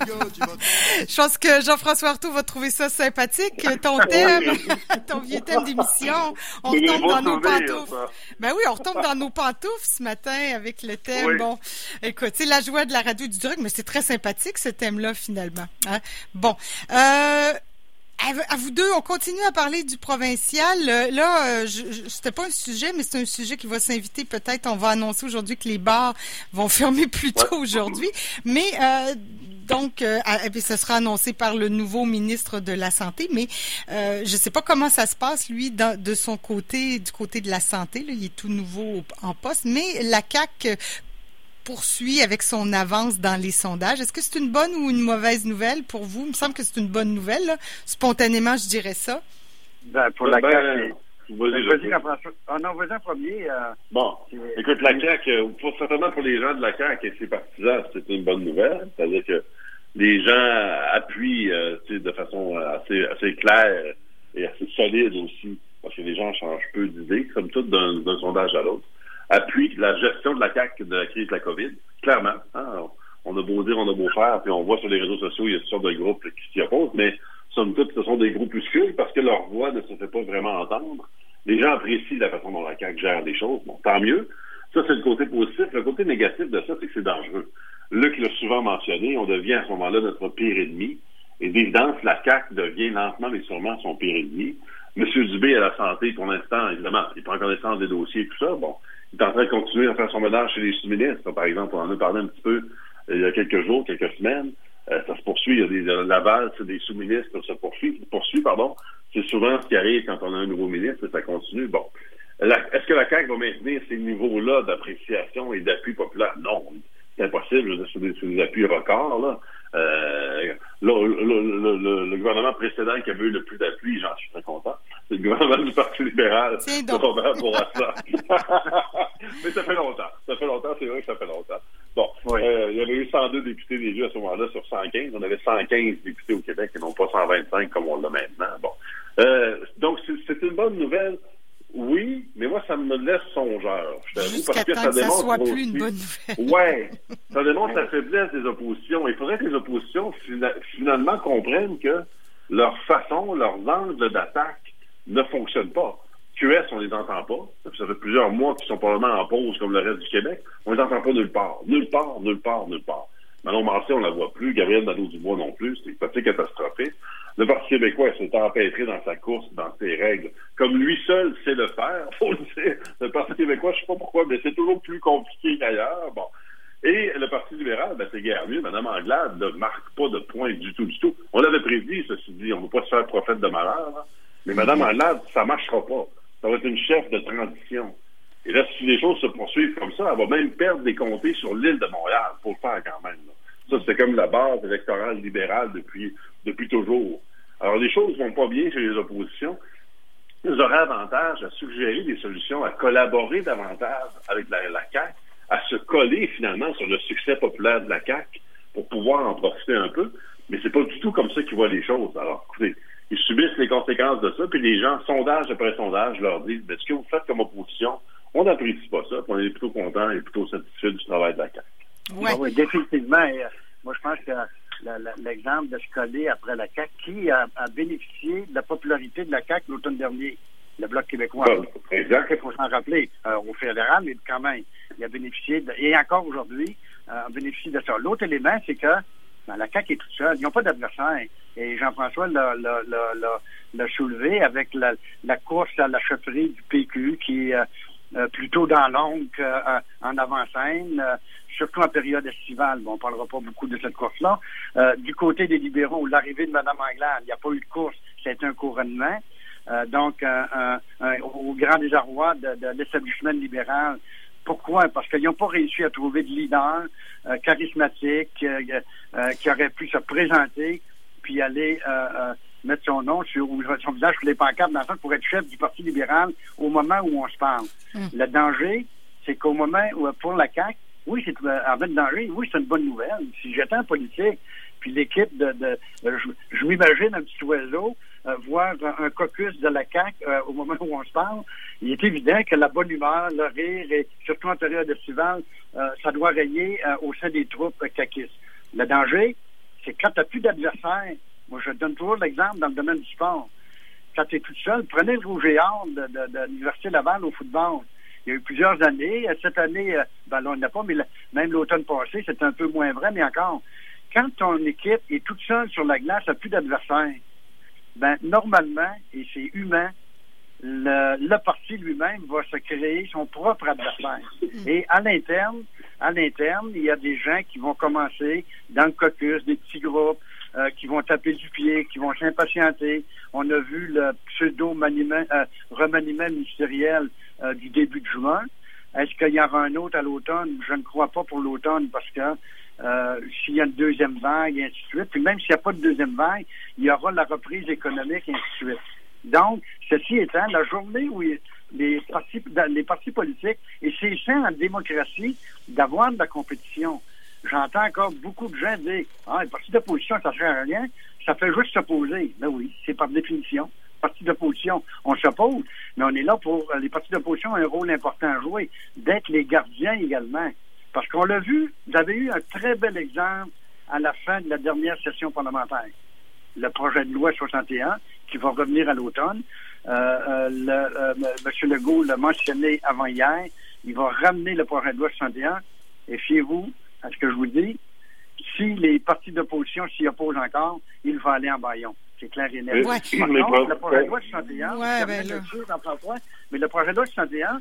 Je pense que Jean-François Artaud va trouver ça sympathique, ton thème, ton vieux thème d'émission. On retombe dans nos pantoufles. Ben oui, on retombe dans nos pantoufles ce matin avec le thème. Bon, écoute, c'est la joie de la radio du drug, mais c'est très sympathique ce thème-là finalement. Hein. Bon. Euh, à vous deux, on continue à parler du provincial. Euh, là, euh, c'était pas un sujet, mais c'est un sujet qui va s'inviter peut-être. On va annoncer aujourd'hui que les bars vont fermer plus tôt aujourd'hui. Mais euh, donc, euh, ce sera annoncé par le nouveau ministre de la Santé, mais je ne sais pas comment ça se passe, lui, de son côté, du côté de la santé. il est tout nouveau en poste, mais la CAC poursuit avec son avance dans les sondages. Est-ce que c'est une bonne ou une mauvaise nouvelle pour vous? Il me semble que c'est une bonne nouvelle. Spontanément, je dirais ça. Ben, pour la ben, CAQ, Vas-y, Jean-François. Ah non, vas-y en premier. Euh, bon, écoute, la CAQ, euh, pour, certainement pour les gens de la CAQ et ses partisans, c'est une bonne nouvelle. C'est-à-dire que les gens appuient euh, de façon assez, assez claire et assez solide aussi, parce que les gens changent peu d'idées, comme tout, d'un sondage à l'autre appuie la gestion de la CAQ de la crise de la COVID, clairement. Hein, on a beau dire, on a beau faire, puis on voit sur les réseaux sociaux, il y a toutes sortes de groupes qui s'y opposent, mais somme toute, ce sont des groupuscules parce que leur voix ne se fait pas vraiment entendre. Les gens apprécient la façon dont la CAQ gère les choses. Bon, tant mieux. Ça, c'est le côté positif. Le côté négatif de ça, c'est que c'est dangereux. Luc l'a souvent mentionné, on devient à ce moment-là notre pire ennemi. Et d'évidence, la CAQ devient lentement mais sûrement son pire ennemi. Monsieur Dubé à la santé, pour l'instant, évidemment, il prend connaissance des dossiers et tout ça. Bon, il est en train de continuer à faire son ménage chez les sous-ministres. Par exemple, on en a parlé un petit peu euh, il y a quelques jours, quelques semaines. Euh, ça se poursuit. Il y a des, euh, la valse des sous-ministres se poursuit, poursuit pardon. C'est souvent ce qui arrive quand on a un nouveau ministre et ça continue. Bon. Est-ce que la CAQ va maintenir ces niveaux-là d'appréciation et d'appui populaire? C'est des, appuis records, là. Euh, le, gouvernement précédent qui avait eu le plus d'appui, j'en suis très content, c'est le gouvernement du Parti libéral. C'est donc. pour ça. Mais ça fait longtemps. Ça fait longtemps, c'est vrai que ça fait longtemps. Bon, euh, il y avait eu 102 députés d'élus à ce moment-là sur 115. On avait 115 députés au Québec et non pas 125 comme on l'a maintenant. Bon. Euh, donc, c'est une bonne nouvelle. Oui, mais moi, ça me laisse songeur. Je parce que ça, démontre. soit plus une bonne nouvelle. ouais, ça démontre la faiblesse des oppositions. Il faudrait que les oppositions finalement comprennent que leur façon, leurs angles d'attaque ne fonctionnent pas. QS, on les entend pas. Ça fait plusieurs mois qu'ils sont probablement en pause comme le reste du Québec. On les entend pas nulle part. Nulle part, nulle part, nulle part. Manon Massé, on la voit plus. Gabriel Nadeau-Dubois non plus. C'est assez catastrophique. Le Parti québécois s'est empêtré dans sa course, dans ses règles, comme lui seul sait le faire, faut le dire. Le Parti québécois, je sais pas pourquoi, mais c'est toujours plus compliqué qu'ailleurs. Bon. Et le Parti libéral, ben, c'est guère mieux. Mme Anglade ne marque pas de point du tout, du tout. On l'avait prédit, ceci dit. On ne va pas se faire prophète de malheur. Mais Mme Anglade, ça marchera pas. Ça va être une chef de transition. Et là, si les choses se poursuivent comme ça, elle va même perdre des comtés sur l'île de Montréal. Faut le faire quand même. Ça, c'est comme la base électorale libérale depuis, depuis toujours. Alors, les choses vont pas bien chez les oppositions. Ils auraient avantage à suggérer des solutions, à collaborer davantage avec la, la CAQ, à se coller finalement sur le succès populaire de la CAQ pour pouvoir en profiter un peu. Mais c'est pas du tout comme ça qu'ils voient les choses. Alors, écoutez, ils subissent les conséquences de ça, puis les gens, sondage après sondage, leur disent ce que vous faites comme opposition, on n'apprécie pas ça, puis on est plutôt content et plutôt satisfait du travail de la CAQ. Oui, oui définitivement. moi, je pense que l'exemple de coller après la CAQ, qui a, bénéficié de la popularité de la CAQ l'automne dernier, le Bloc québécois. exact. Il faut s'en rappeler. Euh, au fédéral, mais quand même, il a bénéficié, de, et encore aujourd'hui, euh, a bénéficié de ça. L'autre élément, c'est que ben, la CAQ est toute seule. Ils n'ont pas d'adversaire. Et Jean-François l'a soulevé avec la, course à la chefferie du PQ qui euh, plutôt dans l'ombre qu'en avant-scène surtout en période estivale. Bon, on parlera pas beaucoup de cette course-là. Euh, du côté des libéraux, l'arrivée de Mme Anglade, il n'y a pas eu de course, c'est un couronnement. Euh, donc, au grand désarroi de, de l'établissement libéral. Pourquoi? Parce qu'ils n'ont pas réussi à trouver de leader euh, charismatique qui aurait pu se présenter puis aller mettre son nom sur son visage sur les pancartes dans le pour être chef du Parti libéral au moment où on se parle. Hum. Le danger, c'est qu'au moment où pour la CAQ, oui, c'est en fait danger. Oui, c'est une bonne nouvelle. Si j'étais en politique, puis l'équipe de, de, je, m'imagine un petit oiseau euh, voir un, caucus de la CAQ euh, au moment où on se parle, il est évident que la bonne humeur, le rire, et surtout en période estivale, euh, ça doit régner au sein des troupes caquistes. Le danger, c'est quand tu n'as plus d'adversaire. Moi, je donne toujours l'exemple dans le domaine du sport. Quand tu es tout seul, prenez le rouge et or de, de, l'Université Laval au football. Il y a eu plusieurs années. Cette année, euh, ben là, on n'a pas, mais même l'automne passé, c'était un peu moins vrai, mais encore. Quand ton équipe est toute seule sur la glace, n'a plus d'adversaire, ben, normalement, et c'est humain, le, le parti lui-même va se créer son propre adversaire. Mm. Et à l'interne, à l'interne, il y a des gens qui vont commencer dans le caucus, des petits groupes, euh, qui vont taper du pied, qui vont s'impatienter. On a vu le pseudo-remaniement euh, ministériel euh, du début de juin. Est-ce qu'il y aura un autre à l'automne? Je ne crois pas pour l'automne parce que s'il y a une deuxième vague, et ainsi de suite, puis même s'il n'y a pas de deuxième vague, il y aura la reprise économique, et ainsi de suite. Donc, ceci étant, la journée où les partis, les partis politiques, et c'est sain en démocratie d'avoir de la compétition. J'entends encore beaucoup de gens dire Ah, les partis d'opposition, ça ne sert à rien, ça fait juste s'opposer. Ben oui, c'est par définition. Partis d'opposition, on s'oppose, mais on est là pour. Les partis d'opposition ont un rôle important à jouer, d'être les gardiens également. Parce qu'on l'a vu, vous avez eu un très bel exemple à la fin de la dernière session parlementaire. Le projet de loi 61, qui va revenir à l'automne. Euh, euh, euh, M. Legault l'a mentionné avant hier. Il va ramener le projet de loi 61. Et fiez-vous à ce que je vous dis. Si les partis d'opposition s'y opposent encore, il va aller en baillon. C'est clair et net. Ouais. le projet de loi 61, ouais, ben mais le projet de loi 61,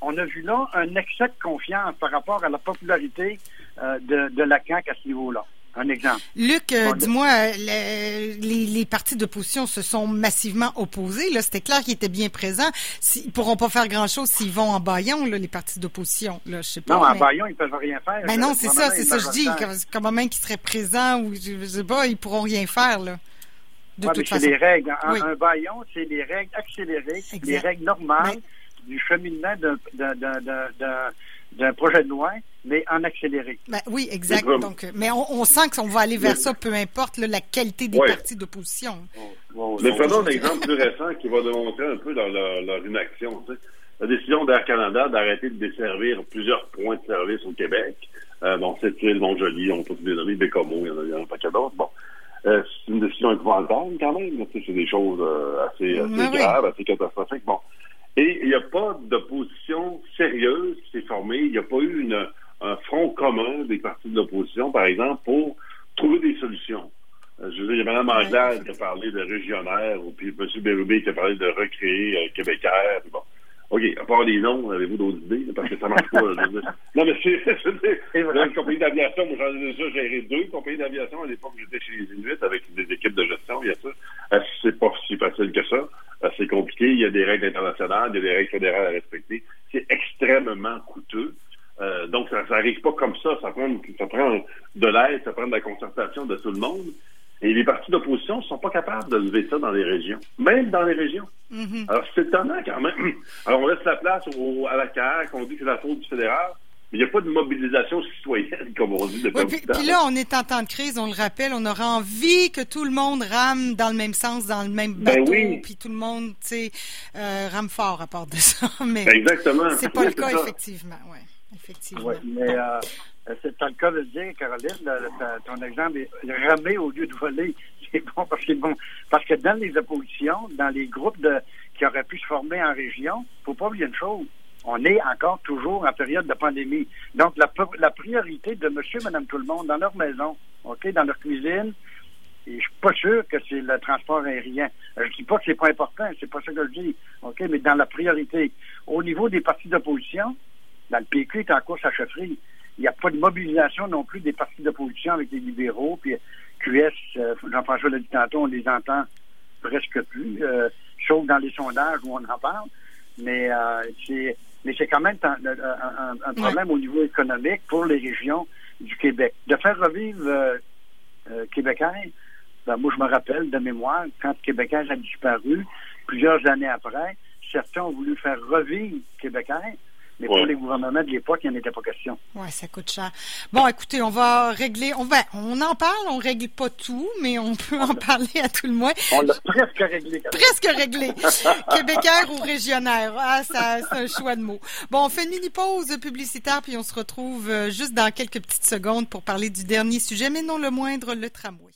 on a vu là un excès de confiance par rapport à la popularité de, de la CAQ à ce niveau-là un exemple. Luc, euh, dis-moi, les, les, partis d'opposition se sont massivement opposés. Là, c'était clair qu'ils étaient bien présents. Ils pourront pas faire grand-chose s'ils vont en baillon, là, les partis d'opposition. Là, je sais pas. Non, en baillon, ils peuvent rien faire. Ben non, c'est ça, c'est ça que je dis. Comme, même qu'ils seraient présents ou je, sais pas, ils pourront rien faire là. De toute façon. C'est les règles. Un, baillon, c'est les règles accélérées, les règles normales du cheminement d'un projet de loi mais en accéléré. Ben, oui, exact. Donc, mais on, sent qu'on va aller vers ça, peu importe la qualité des partis d'opposition. mais prenons un exemple plus récent qui va démontrer un peu leur, leur, inaction. La décision d'Air Canada d'arrêter de desservir plusieurs points de service au Québec. Euh, bon, cette île, Mont-Joli, on peut les nommer, Bécomo, il y en a, il y en a un paquet d'autres. Bon. Euh, c'est une décision épouvantable quand même. C'est des choses euh, assez, assez graves, assez catastrophiques. Bon. Et il n'y a pas d'opposition sérieuse qui s'est formée. Il n'y a pas eu une, un front commun des partis de l'opposition, par exemple, pour trouver des solutions. Euh, je veux dire, il y a Mme Anglade qui a parlé de régionnaire, ou puis M. Bérubé qui a parlé de recréer euh, Québécois. Bon. OK, à part les noms, avez-vous d'autres idées? Parce que ça marche pas. non, mais c'est, c'est, une compagnie d'aviation, moi j'en ai déjà géré deux compagnies d'aviation à l'époque j'étais chez les Inuits avec des équipes de gestion, il y a ça. C'est pas si facile que ça. Euh, c'est compliqué, il y a des règles internationales, il y a des règles fédérales à respecter. C'est extrêmement coûteux. Euh, donc, ça n'arrive pas comme ça. Ça prend, ça prend de l'aide, ça prend de la concertation de tout le monde. Et les partis d'opposition ne sont pas capables de lever ça dans les régions, même dans les régions. Mm-hmm. Alors, c'est étonnant quand même. Alors, on laisse la place à la CAQ, on dit que c'est la faute du fédéral. Mais il n'y a pas de mobilisation citoyenne, comme on dit depuis oui, puis, là, on est en temps de crise, on le rappelle, on aura envie que tout le monde rame dans le même sens, dans le même ben bateau, puis tout le monde, tu sais, euh, rame fort à part de ça. Mais Exactement. C'est pas le cas, effectivement, ouais. Effectivement. Mais euh, c'est le cas de dire, Caroline, ton exemple est ramer au lieu de voler. C'est bon parce que bon, parce que dans les oppositions, dans les groupes de, qui auraient pu se former en région, faut pas oublier une chose. On est encore toujours en période de pandémie. Donc, la, la priorité de monsieur, madame, tout le monde, dans leur maison, OK, dans leur cuisine, et je suis pas sûr que c'est le transport aérien. Je dis pas que c'est pas important, c'est pas ça que je dis. OK, mais dans la priorité. Au niveau des partis d'opposition, le PQ est en course à chefferie. Il n'y a pas de mobilisation non plus des partis d'opposition avec les libéraux. Puis QS, euh, Jean-François l'a dit tantôt, on les entend presque plus, euh, sauf dans les sondages où on en parle. Mais euh, c'est mais c'est quand même un, problème au niveau économique pour les régions du Québec. De faire revivre euh, Québécois, ben, moi je me rappelle de mémoire, quand Québécois a disparu, plusieurs années après, certains ont voulu faire revivre Québécois, Mais pour les gouvernements de l'époque, il n'y en était pas question. Oui, ça coûte cher. Bon, écoutez, on va régler. On va, on en parle, on règle pas tout, mais on peut en parler à tout le moins. On l'a presque réglé. Presque réglé. Québécois ou régionnaire. Ah, ça, c'est un choix de mots. Bon, on fait une mini pause publicitaire, puis on se retrouve euh, juste dans quelques petites secondes pour parler du dernier sujet, mais non le moindre, le tramway.